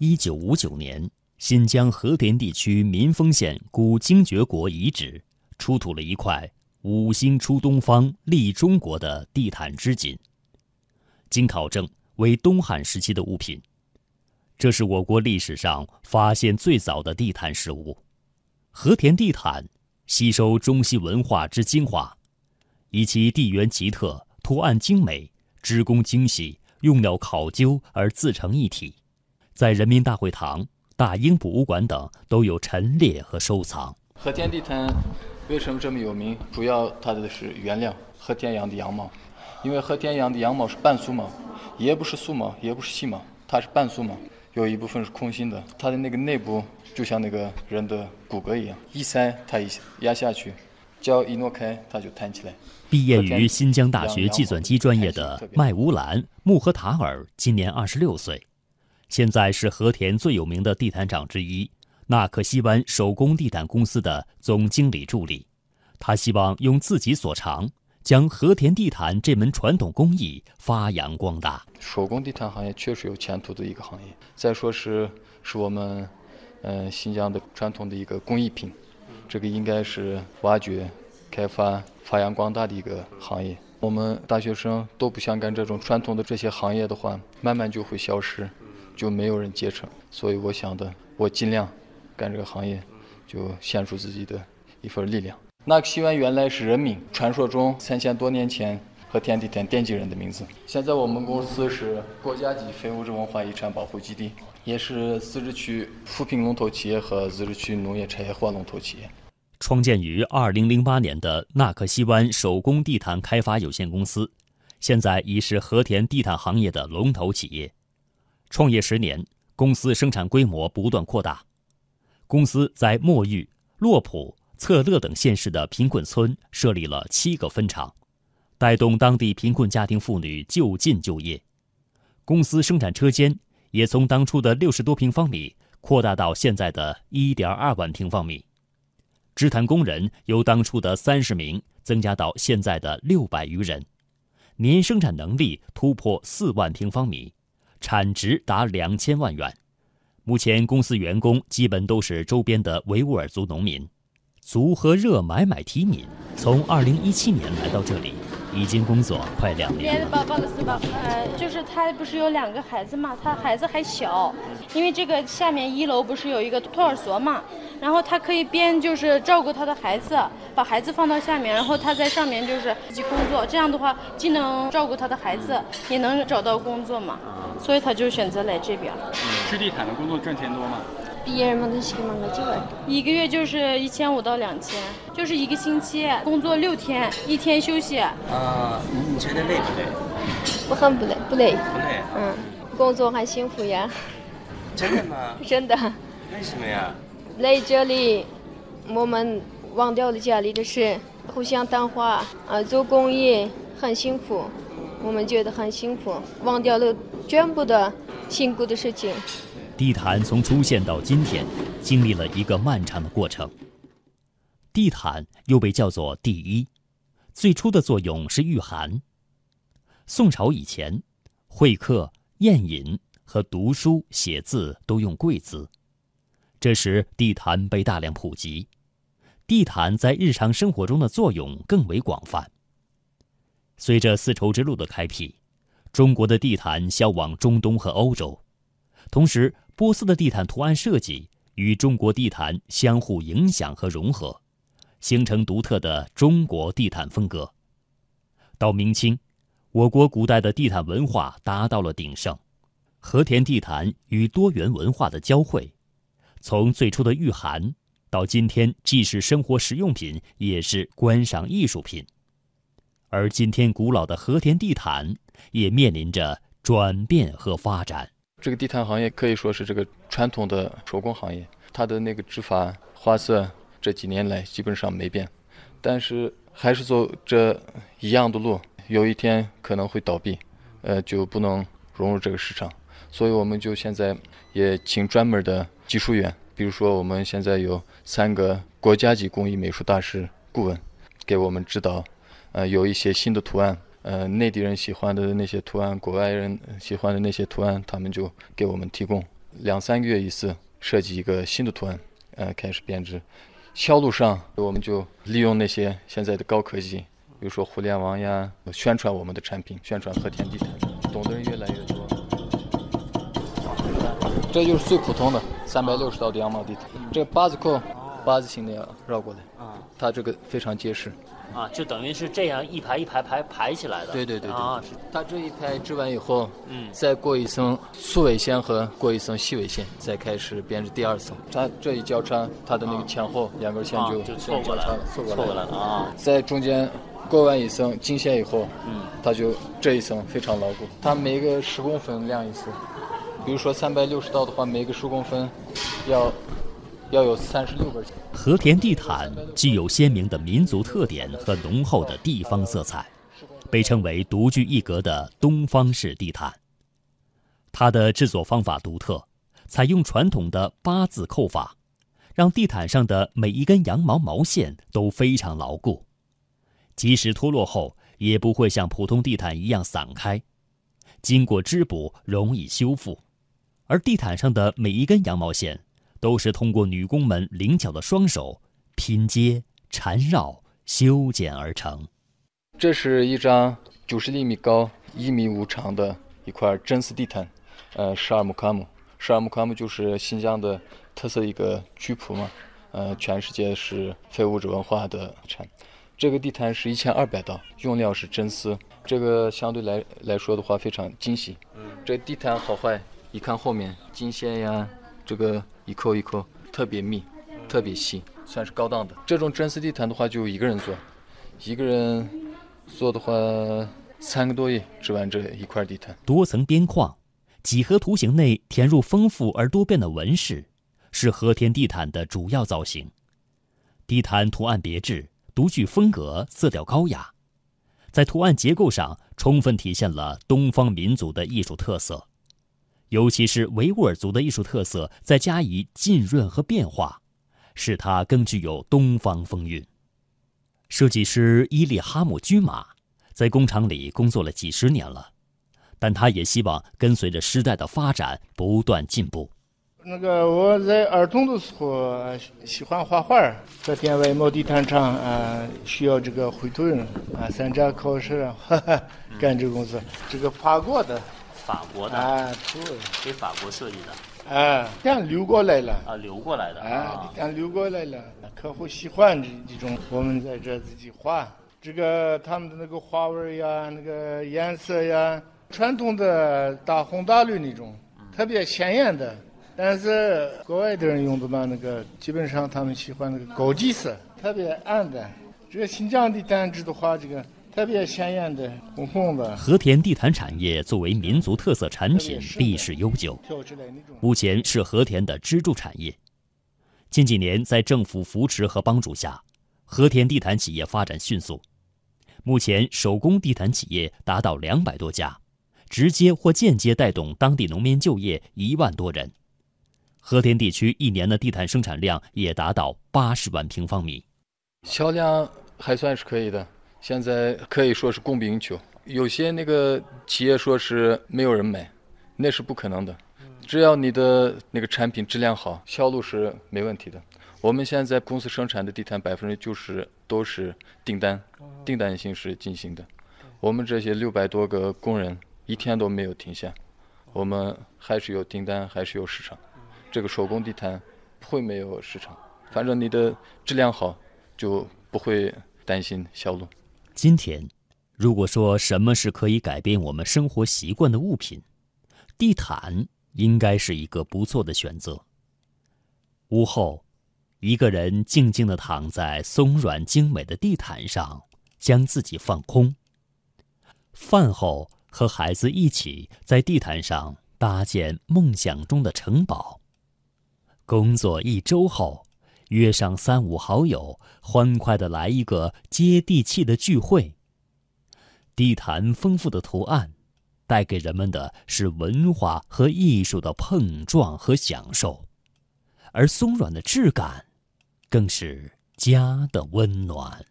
一九五九年，新疆和田地区民丰县古精绝国遗址出土了一块“五星出东方，立中国”的地毯织锦。经考证，为东汉时期的物品。这是我国历史上发现最早的地毯实物。和田地毯吸收中西文化之精华，以其地缘奇特、图案精美、织工精细、用料考究而自成一体，在人民大会堂、大英博物馆等都有陈列和收藏。和田地毯为什么这么有名？主要它的是原料和田羊的羊毛，因为和田羊的羊毛是半素毛，也不是素毛，也不是细毛，它是半素毛。有一部分是空心的，它的那个内部就像那个人的骨骼一样，一塞它一压下去，脚一挪开它就弹起来。毕业于新疆大学计算机专业的麦乌兰·穆赫塔尔今年二十六岁，现在是和田最有名的地毯厂之一纳克西湾手工地毯公司的总经理助理。他希望用自己所长。将和田地毯这门传统工艺发扬光大。手工地毯行业确实有前途的一个行业。再说是是我们，嗯，新疆的传统的一个工艺品，这个应该是挖掘、开发、发扬光大的一个行业。我们大学生都不想干这种传统的这些行业的话，慢慢就会消失，就没有人接成。所以我想的，我尽量干这个行业，就献出自己的一份力量。纳克西湾原来是人民传说中三千多年前和田地毯奠基人的名字。现在我们公司是国家级非物质文化遗产保护基地，也是自治区扶贫龙头企业和自治区农业产业化龙头企业。创建于2008年的纳克西湾手工地毯开发有限公司，现在已是和田地毯行业的龙头企业。创业十年，公司生产规模不断扩大。公司在墨玉、洛普。策勒等县市的贫困村设立了七个分厂，带动当地贫困家庭妇女就近就业。公司生产车间也从当初的六十多平方米扩大到现在的一点二万平方米。织毯工人由当初的三十名增加到现在的六百余人，年生产能力突破四万平方米，产值达两千万元。目前公司员工基本都是周边的维吾尔族农民。足和热买买提敏从二零一七年来到这里，已经工作快两年。别的宝宝的是吧？呃，就是他不是有两个孩子嘛，他孩子还小，因为这个下面一楼不是有一个托儿所嘛，然后他可以边就是照顾他的孩子，把孩子放到下面，然后他在上面就是自己工作，这样的话既能照顾他的孩子，也能找到工作嘛，所以他就选择来这边。织地毯的工作赚钱多吗？一个月就是一千五到两千，就是一个星期工作六天，一天休息。啊，你你觉得累不累？我很不累，不累。不累。嗯，工作很幸福呀。真的吗？真的。为什么呀？来这里，我们忘掉了家里的事，互相谈话，啊，做公益很幸福，我们觉得很幸福，忘掉了全部的辛苦的事情。地毯从出现到今天，经历了一个漫长的过程。地毯又被叫做第一，最初的作用是御寒。宋朝以前，会客、宴饮和读书写字都用贵字，这时地毯被大量普及，地毯在日常生活中的作用更为广泛。随着丝绸之路的开辟，中国的地毯销往中东和欧洲，同时。波斯的地毯图案设计与中国地毯相互影响和融合，形成独特的中国地毯风格。到明清，我国古代的地毯文化达到了鼎盛，和田地毯与多元文化的交汇，从最初的御寒，到今天既是生活实用品，也是观赏艺术品。而今天古老的和田地毯也面临着转变和发展。这个地毯行业可以说是这个传统的手工行业，它的那个织法、花色这几年来基本上没变，但是还是走这一样的路，有一天可能会倒闭，呃，就不能融入这个市场。所以我们就现在也请专门的技术员，比如说我们现在有三个国家级工艺美术大师顾问，给我们指导，呃，有一些新的图案。呃，内地人喜欢的那些图案，国外人喜欢的那些图案，他们就给我们提供。两三个月一次设计一个新的图案，呃，开始编织。销路上，我们就利用那些现在的高科技，比如说互联网呀，宣传我们的产品，宣传和田地毯，懂的人越来越多。这就是最普通的三百六十道的羊毛地毯，这八字扣，八字形的要绕过来，啊它这个非常结实。啊，就等于是这样一排一排排排起来的。对对对对啊，是它这一排织完以后，嗯再过一层粗尾线和过一层细尾线，再开始编织第二层。它这一交叉，它的那个前后两根线就啊就错过来了错过来来了啊。在中间过完一层经线以后，嗯，它就这一层非常牢固。它每个十公分量一次，比如说三百六十道的话，每个十公分要要有三十六根。和田地毯具有鲜明的民族特点和浓厚的地方色彩，被称为独具一格的东方式地毯。它的制作方法独特，采用传统的八字扣法，让地毯上的每一根羊毛毛线都非常牢固，即使脱落后也不会像普通地毯一样散开，经过织补容易修复。而地毯上的每一根羊毛线。都是通过女工们灵巧的双手拼接、缠绕、修剪而成。这是一张九十厘米高、一米五长的一块真丝地毯，呃，十二木卡姆。十二木卡姆就是新疆的特色一个曲谱嘛，呃，全世界是非物质文化的产。这个地毯是一千二百道，用料是真丝，这个相对来来说的话非常精细。这地毯好坏，一看后面金线呀，这个。一扣一扣，特别密，特别细，算是高档的。这种真丝地毯的话，就一个人做，一个人做的话，三个多月织完这一块地毯。多层边框，几何图形内填入丰富而多变的纹饰，是和田地毯的主要造型。地毯图案别致，独具风格，色调高雅，在图案结构上充分体现了东方民族的艺术特色。尤其是维吾尔族的艺术特色，再加以浸润和变化，使它更具有东方风韵。设计师伊利哈姆居马在工厂里工作了几十年了，但他也希望跟随着时代的发展不断进步。那个我在儿童的时候喜欢画画，在店外毛地毯厂啊，需要这个绘图人啊，参加考试啊，干这个工作，这个法国的。法国的啊，对，给法国设计的。啊，这样流过来了。啊，流过来的啊，这样流过来了，客户喜欢这这种，我们在这自己画，这个他们的那个花纹呀，那个颜色呀，传统的大红大绿那种，特别鲜艳的，但是国外的人用的嘛，那个基本上他们喜欢那个高级色，特别暗的，这个新疆的单织的话，这个。特别鲜艳的红红的和田地毯产业作为民族特色产品，历史悠久，目前是和田的支柱产业。近几年，在政府扶持和帮助下，和田地毯企业发展迅速。目前，手工地毯企业达到两百多家，直接或间接带动当地农民就业一万多人。和田地区一年的地毯生产量也达到八十万平方米，销量还算是可以的。现在可以说是供不应求，有些那个企业说是没有人买，那是不可能的。只要你的那个产品质量好，销路是没问题的。我们现在公司生产的地毯百分之九十都是订单，订单形式进行的。我们这些六百多个工人一天都没有停下，我们还是有订单，还是有市场。这个手工地毯不会没有市场，反正你的质量好，就不会担心销路。今天，如果说什么是可以改变我们生活习惯的物品，地毯应该是一个不错的选择。午后，一个人静静地躺在松软精美的地毯上，将自己放空。饭后，和孩子一起在地毯上搭建梦想中的城堡。工作一周后。约上三五好友，欢快的来一个接地气的聚会。地毯丰富的图案，带给人们的是文化和艺术的碰撞和享受，而松软的质感，更是家的温暖。